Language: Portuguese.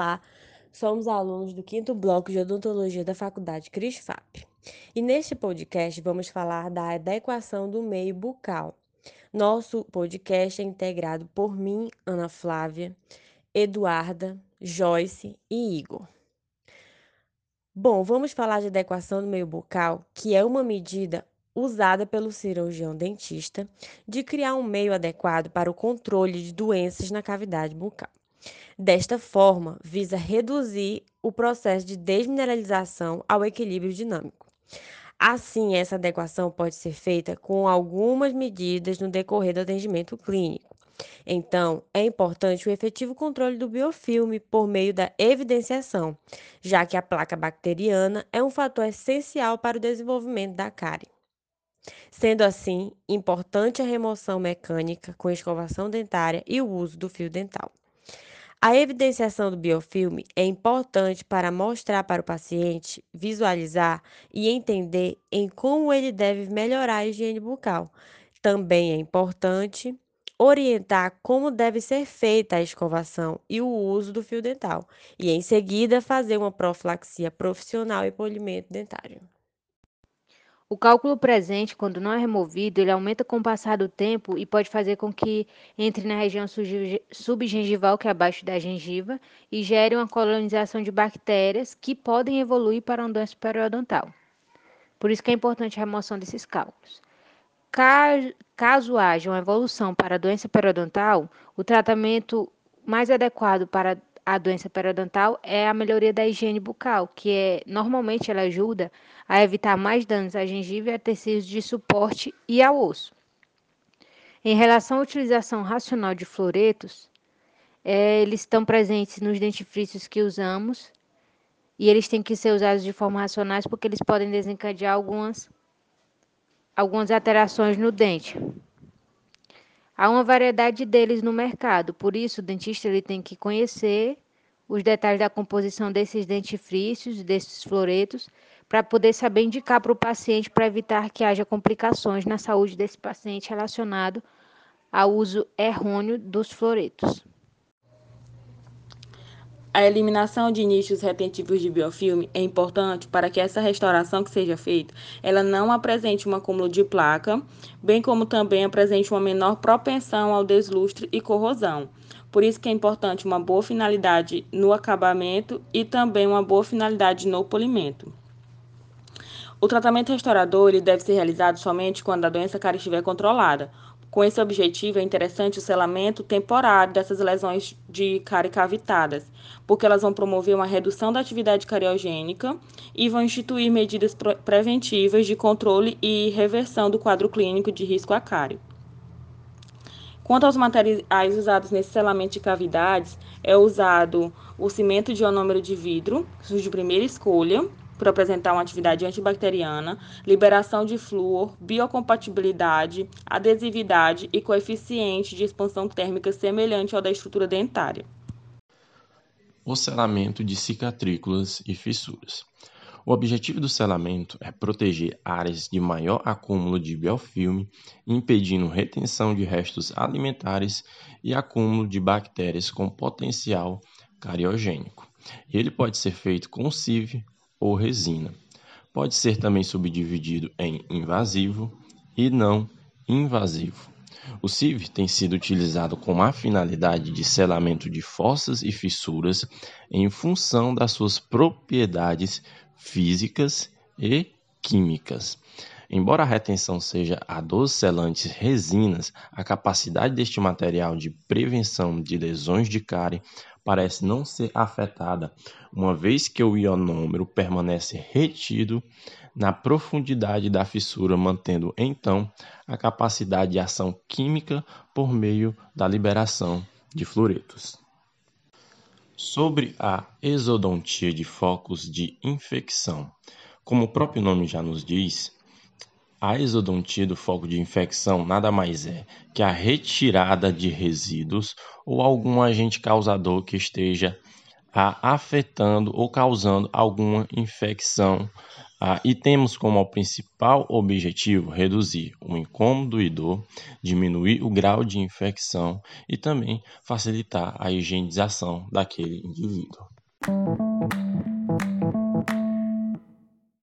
Olá, somos alunos do quinto bloco de odontologia da Faculdade CRISFAP. E neste podcast vamos falar da adequação do meio bucal. Nosso podcast é integrado por mim, Ana Flávia, Eduarda, Joyce e Igor. Bom, vamos falar de adequação do meio bucal, que é uma medida usada pelo cirurgião dentista de criar um meio adequado para o controle de doenças na cavidade bucal. Desta forma, visa reduzir o processo de desmineralização ao equilíbrio dinâmico. Assim, essa adequação pode ser feita com algumas medidas no decorrer do atendimento clínico. Então, é importante o efetivo controle do biofilme por meio da evidenciação, já que a placa bacteriana é um fator essencial para o desenvolvimento da cárie. Sendo assim, importante a remoção mecânica com escovação dentária e o uso do fio dental. A evidenciação do biofilme é importante para mostrar para o paciente visualizar e entender em como ele deve melhorar a higiene bucal. Também é importante orientar como deve ser feita a escovação e o uso do fio dental, e em seguida fazer uma profilaxia profissional e polimento dentário. O cálculo presente, quando não é removido, ele aumenta com o passar do tempo e pode fazer com que entre na região subgengival, que é abaixo da gengiva, e gere uma colonização de bactérias que podem evoluir para uma doença periodontal. Por isso que é importante a remoção desses cálculos. Caso haja uma evolução para a doença periodontal, o tratamento mais adequado para a doença periodontal é a melhoria da higiene bucal, que é normalmente ela ajuda a evitar mais danos à gengiva e a tecidos de suporte e ao osso. Em relação à utilização racional de fluoretos, é, eles estão presentes nos dentifrícios que usamos e eles têm que ser usados de forma racional porque eles podem desencadear algumas, algumas alterações no dente. Há uma variedade deles no mercado, por isso o dentista ele tem que conhecer os detalhes da composição desses dentifrícios, desses floretos, para poder saber indicar para o paciente para evitar que haja complicações na saúde desse paciente relacionado ao uso errôneo dos floretos. A eliminação de nichos retentivos de biofilme é importante para que essa restauração que seja feita, ela não apresente um acúmulo de placa, bem como também apresente uma menor propensão ao deslustre e corrosão. Por isso que é importante uma boa finalidade no acabamento e também uma boa finalidade no polimento. O tratamento restaurador ele deve ser realizado somente quando a doença cárie estiver controlada, com esse objetivo, é interessante o selamento temporário dessas lesões de cárie cavitadas, porque elas vão promover uma redução da atividade cariogênica e vão instituir medidas preventivas de controle e reversão do quadro clínico de risco a cárie. Quanto aos materiais usados nesse selamento de cavidades, é usado o cimento de ionômero de vidro, de primeira escolha, por apresentar uma atividade antibacteriana, liberação de flúor, biocompatibilidade, adesividade e coeficiente de expansão térmica semelhante ao da estrutura dentária. O selamento de cicatrículas e fissuras. O objetivo do selamento é proteger áreas de maior acúmulo de biofilme, impedindo retenção de restos alimentares e acúmulo de bactérias com potencial cariogênico. Ele pode ser feito com CIV ou resina. Pode ser também subdividido em invasivo e não invasivo. O CIV tem sido utilizado com a finalidade de selamento de fossas e fissuras em função das suas propriedades físicas e químicas. Embora a retenção seja a dos selantes resinas, a capacidade deste material de prevenção de lesões de cárie parece não ser afetada, uma vez que o ionômero permanece retido na profundidade da fissura, mantendo então a capacidade de ação química por meio da liberação de fluoretos. Sobre a exodontia de focos de infecção. Como o próprio nome já nos diz, a exodontia do foco de infecção nada mais é que a retirada de resíduos ou algum agente causador que esteja afetando ou causando alguma infecção. Ah, e temos como principal objetivo reduzir o incômodo e dor, diminuir o grau de infecção e também facilitar a higienização daquele indivíduo.